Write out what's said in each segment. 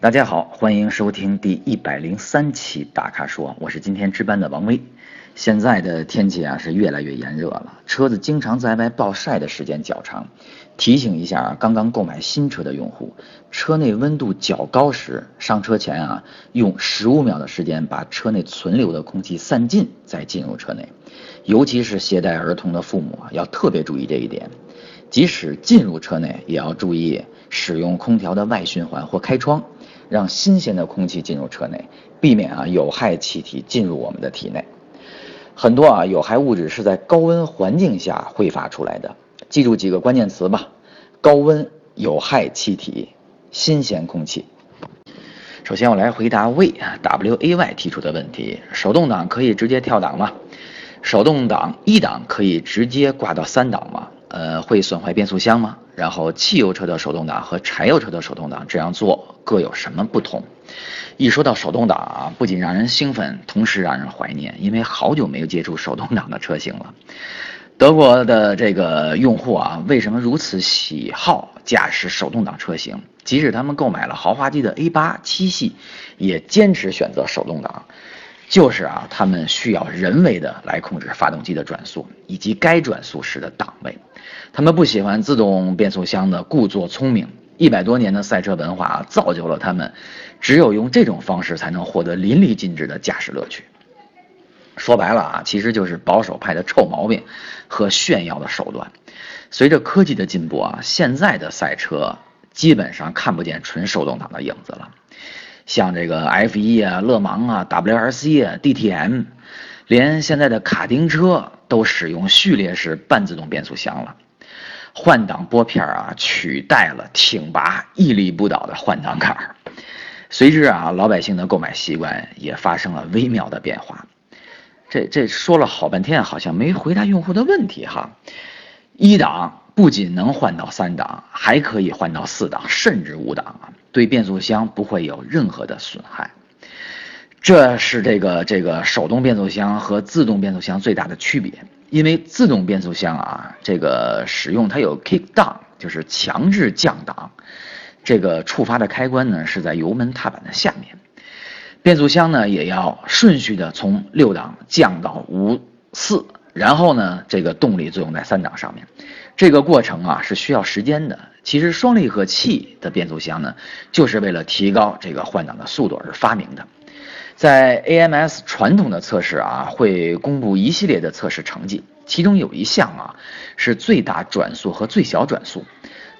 大家好，欢迎收听第一百零三期大咖说，我是今天值班的王威。现在的天气啊是越来越炎热了，车子经常在外暴晒的时间较长。提醒一下，刚刚购买新车的用户，车内温度较高时，上车前啊，用十五秒的时间把车内存留的空气散尽，再进入车内。尤其是携带儿童的父母啊，要特别注意这一点。即使进入车内，也要注意使用空调的外循环或开窗，让新鲜的空气进入车内，避免啊有害气体进入我们的体内。很多啊有害物质是在高温环境下挥发出来的，记住几个关键词吧：高温、有害气体、新鲜空气。首先我来回答 W W A Y 提出的问题：手动挡可以直接跳档吗？手动挡一档可以直接挂到三档吗？呃，会损坏变速箱吗？然后汽油车的手动挡和柴油车的手动挡这样做各有什么不同？一说到手动挡啊，不仅让人兴奋，同时让人怀念，因为好久没有接触手动挡的车型了。德国的这个用户啊，为什么如此喜好驾驶手动挡车型？即使他们购买了豪华级的 A8 七系，也坚持选择手动挡。就是啊，他们需要人为的来控制发动机的转速以及该转速时的档位。他们不喜欢自动变速箱的故作聪明。一百多年的赛车文化造就了他们，只有用这种方式才能获得淋漓尽致的驾驶乐趣。说白了啊，其实就是保守派的臭毛病和炫耀的手段。随着科技的进步啊，现在的赛车基本上看不见纯手动挡的影子了。像这个 F1 啊、勒芒啊、WRC 啊、DTM，连现在的卡丁车都使用序列式半自动变速箱了。换挡拨片啊，取代了挺拔屹立不倒的换挡杆。随之啊，老百姓的购买习惯也发生了微妙的变化。这这说了好半天，好像没回答用户的问题哈。一档不仅能换到三档，还可以换到四档，甚至五档啊，对变速箱不会有任何的损害。这是这个这个手动变速箱和自动变速箱最大的区别。因为自动变速箱啊，这个使用它有 kick down，就是强制降档，这个触发的开关呢是在油门踏板的下面，变速箱呢也要顺序的从六档降到五四，然后呢这个动力作用在三档上面，这个过程啊是需要时间的。其实双离合器的变速箱呢，就是为了提高这个换挡的速度而发明的。在 AMS 传统的测试啊，会公布一系列的测试成绩，其中有一项啊是最大转速和最小转速。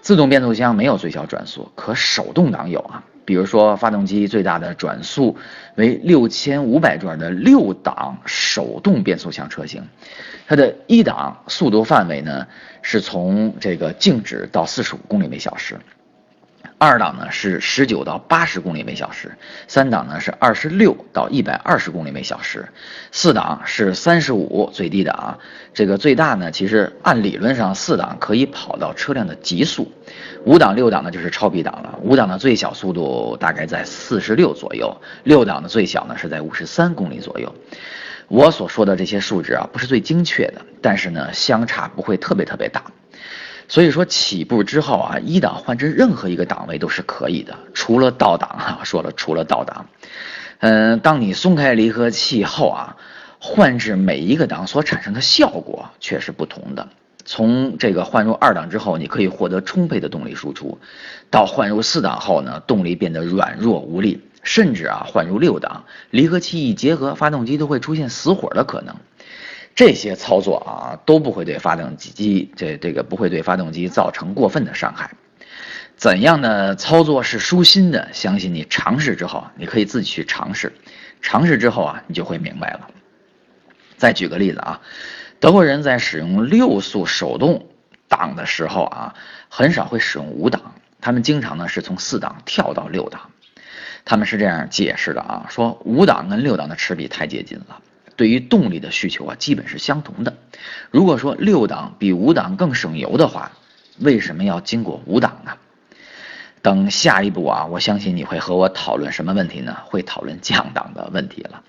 自动变速箱没有最小转速，可手动挡有啊。比如说，发动机最大的转速为六千五百转的六档手动变速箱车型，它的一档速度范围呢是从这个静止到四十五公里每小时。二档呢是十九到八十公里每小时，三档呢是二十六到一百二十公里每小时，四档是三十五最低档啊，这个最大呢其实按理论上四档可以跑到车辆的极速，五档六档呢就是超低档了，五档的最小速度大概在四十六左右，六档的最小呢是在五十三公里左右。我所说的这些数值啊不是最精确的，但是呢相差不会特别特别大。所以说起步之后啊，一档换至任何一个档位都是可以的，除了倒档哈。说了，除了倒档，嗯，当你松开离合器后啊，换至每一个档所产生的效果却是不同的。从这个换入二档之后，你可以获得充沛的动力输出；到换入四档后呢，动力变得软弱无力，甚至啊换入六档，离合器一结合，发动机都会出现死火的可能。这些操作啊都不会对发动机这这个不会对发动机造成过分的伤害。怎样的操作是舒心的？相信你尝试之后，你可以自己去尝试。尝试之后啊，你就会明白了。再举个例子啊，德国人在使用六速手动挡的时候啊，很少会使用五档，他们经常呢是从四档跳到六档。他们是这样解释的啊，说五档跟六档的齿比太接近了。对于动力的需求啊，基本是相同的。如果说六档比五档更省油的话，为什么要经过五档呢？等下一步啊，我相信你会和我讨论什么问题呢？会讨论降档的问题了。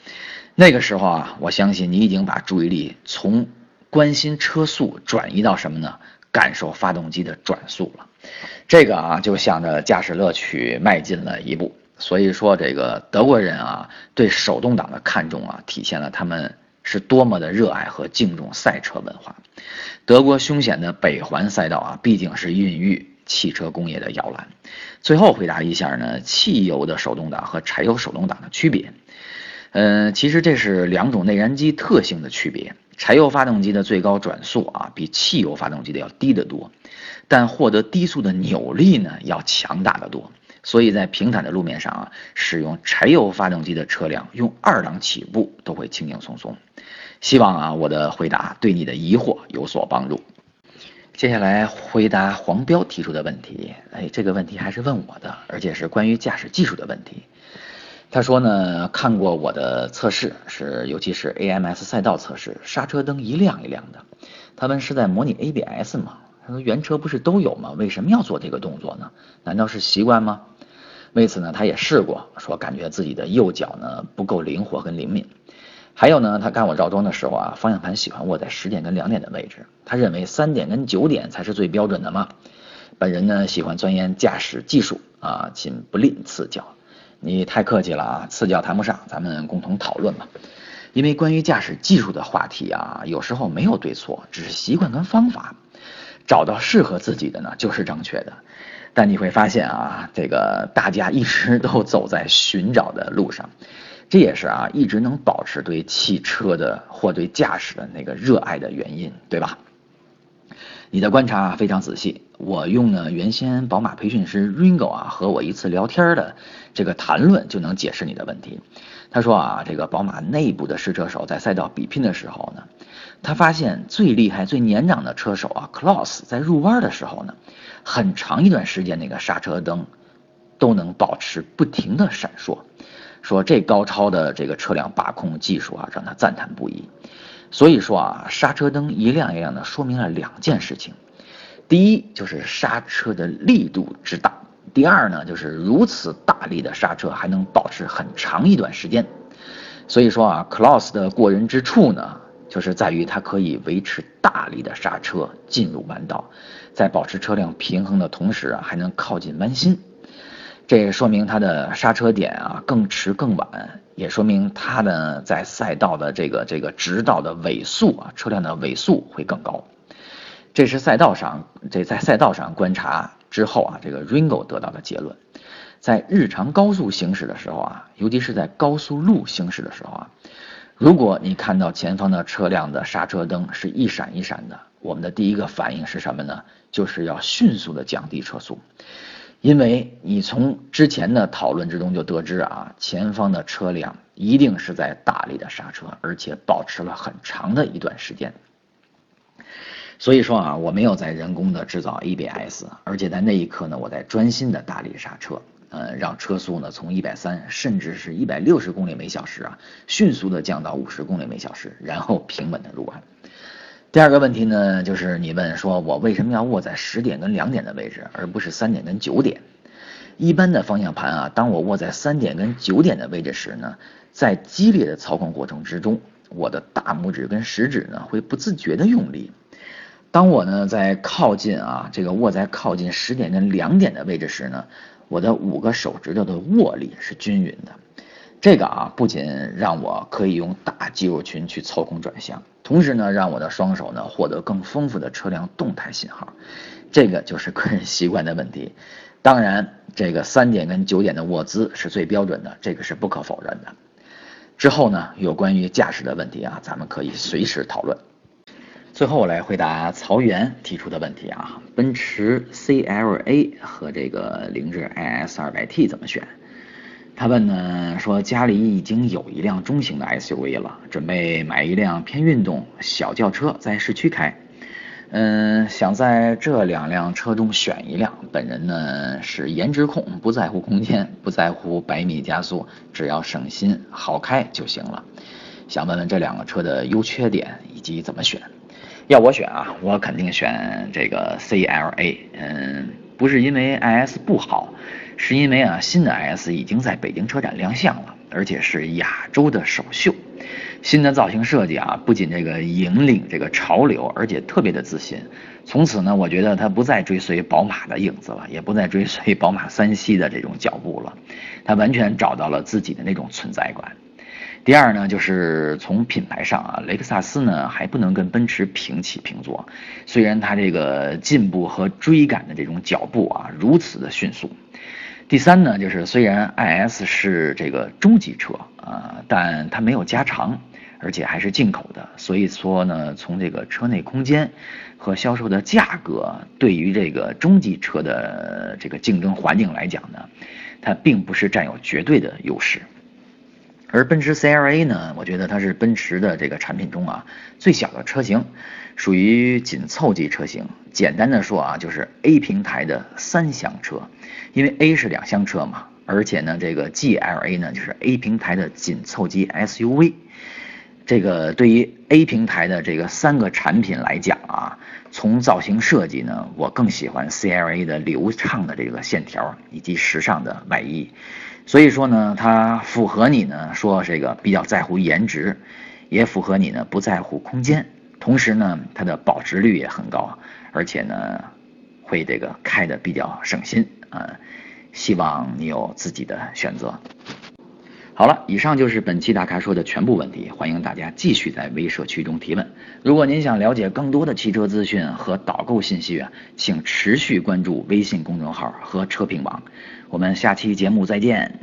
那个时候啊，我相信你已经把注意力从关心车速转移到什么呢？感受发动机的转速了。这个啊，就向着驾驶乐趣迈进了一步。所以说这个德国人啊对手动挡的看重啊，体现了他们是多么的热爱和敬重赛车文化。德国凶险的北环赛道啊，毕竟是孕育汽车工业的摇篮。最后回答一下呢，汽油的手动挡和柴油手动挡的区别。嗯，其实这是两种内燃机特性的区别。柴油发动机的最高转速啊，比汽油发动机的要低得多，但获得低速的扭力呢，要强大得多。所以在平坦的路面上啊，使用柴油发动机的车辆用二档起步都会轻轻松松。希望啊，我的回答对你的疑惑有所帮助。接下来回答黄彪提出的问题。哎，这个问题还是问我的，而且是关于驾驶技术的问题。他说呢，看过我的测试，是尤其是 AMS 赛道测试，刹车灯一亮一亮的。他们是在模拟 ABS 吗？说原车不是都有吗？为什么要做这个动作呢？难道是习惯吗？为此呢，他也试过，说感觉自己的右脚呢不够灵活跟灵敏。还有呢，他看我绕桩的时候啊，方向盘喜欢握在十点跟两点的位置，他认为三点跟九点才是最标准的嘛。本人呢喜欢钻研驾驶技术啊，请不吝赐教。你太客气了啊，赐教谈不上，咱们共同讨论吧。因为关于驾驶技术的话题啊，有时候没有对错，只是习惯跟方法，找到适合自己的呢就是正确的。但你会发现啊，这个大家一直都走在寻找的路上，这也是啊一直能保持对汽车的或对驾驶的那个热爱的原因，对吧？你的观察非常仔细，我用呢原先宝马培训师 Ringo 啊和我一次聊天的这个谈论就能解释你的问题。他说啊，这个宝马内部的试车手在赛道比拼的时候呢，他发现最厉害、最年长的车手啊 c l a u s 在入弯的时候呢，很长一段时间那个刹车灯都能保持不停的闪烁，说这高超的这个车辆把控技术啊，让他赞叹不已。所以说啊，刹车灯一亮一亮的，说明了两件事情。第一就是刹车的力度之大，第二呢就是如此大力的刹车还能保持很长一段时间。所以说啊，Claus 的过人之处呢，就是在于它可以维持大力的刹车进入弯道，在保持车辆平衡的同时啊，还能靠近弯心。这也说明它的刹车点啊更迟更晚，也说明它呢在赛道的这个这个直道的尾速啊车辆的尾速会更高。这是赛道上这在赛道上观察之后啊，这个 Ringo 得到的结论。在日常高速行驶的时候啊，尤其是在高速路行驶的时候啊，如果你看到前方的车辆的刹车灯是一闪一闪的，我们的第一个反应是什么呢？就是要迅速的降低车速。因为你从之前的讨论之中就得知啊，前方的车辆一定是在大力的刹车，而且保持了很长的一段时间。所以说啊，我没有在人工的制造 ABS，而且在那一刻呢，我在专心的大力刹车，呃，让车速呢从一百三甚至是一百六十公里每小时啊，迅速的降到五十公里每小时，然后平稳的入弯。第二个问题呢，就是你问说，我为什么要握在十点跟两点的位置，而不是三点跟九点？一般的方向盘啊，当我握在三点跟九点的位置时呢，在激烈的操控过程之中，我的大拇指跟食指呢会不自觉的用力。当我呢在靠近啊这个握在靠近十点跟两点的位置时呢，我的五个手指头的握力是均匀的。这个啊，不仅让我可以用大肌肉群去操控转向，同时呢，让我的双手呢获得更丰富的车辆动态信号。这个就是个人习惯的问题。当然，这个三点跟九点的握姿是最标准的，这个是不可否认的。之后呢，有关于驾驶的问题啊，咱们可以随时讨论。最后我来回答曹源提出的问题啊，奔驰 CLA 和这个凌志 IS 二百 T 怎么选？他问呢，说家里已经有一辆中型的 SUV 了，准备买一辆偏运动小轿车在市区开。嗯，想在这两辆车中选一辆。本人呢是颜值控，不在乎空间，不在乎百米加速，只要省心好开就行了。想问问这两个车的优缺点以及怎么选？要我选啊，我肯定选这个 CLA。嗯，不是因为 IS 不好。是因为啊，新的 IS 已经在北京车展亮相了，而且是亚洲的首秀。新的造型设计啊，不仅这个引领这个潮流，而且特别的自信。从此呢，我觉得它不再追随宝马的影子了，也不再追随宝马三系的这种脚步了，它完全找到了自己的那种存在感。第二呢，就是从品牌上啊，雷克萨斯呢还不能跟奔驰平起平坐，虽然它这个进步和追赶的这种脚步啊如此的迅速。第三呢，就是虽然 IS 是这个中级车啊，但它没有加长，而且还是进口的，所以说呢，从这个车内空间和销售的价格，对于这个中级车的这个竞争环境来讲呢，它并不是占有绝对的优势。而奔驰 CLA 呢，我觉得它是奔驰的这个产品中啊最小的车型，属于紧凑级车型。简单的说啊，就是 A 平台的三厢车，因为 A 是两厢车嘛，而且呢，这个 GLA 呢就是 A 平台的紧凑级 SUV。这个对于 A 平台的这个三个产品来讲啊，从造型设计呢，我更喜欢 CLA 的流畅的这个线条以及时尚的外衣。所以说呢，它符合你呢说这个比较在乎颜值，也符合你呢不在乎空间，同时呢它的保值率也很高，而且呢会这个开的比较省心啊，希望你有自己的选择。好了，以上就是本期大咖说的全部问题，欢迎大家继续在微社区中提问。如果您想了解更多的汽车资讯和导购信息啊，请持续关注微信公众号和车评网。我们下期节目再见。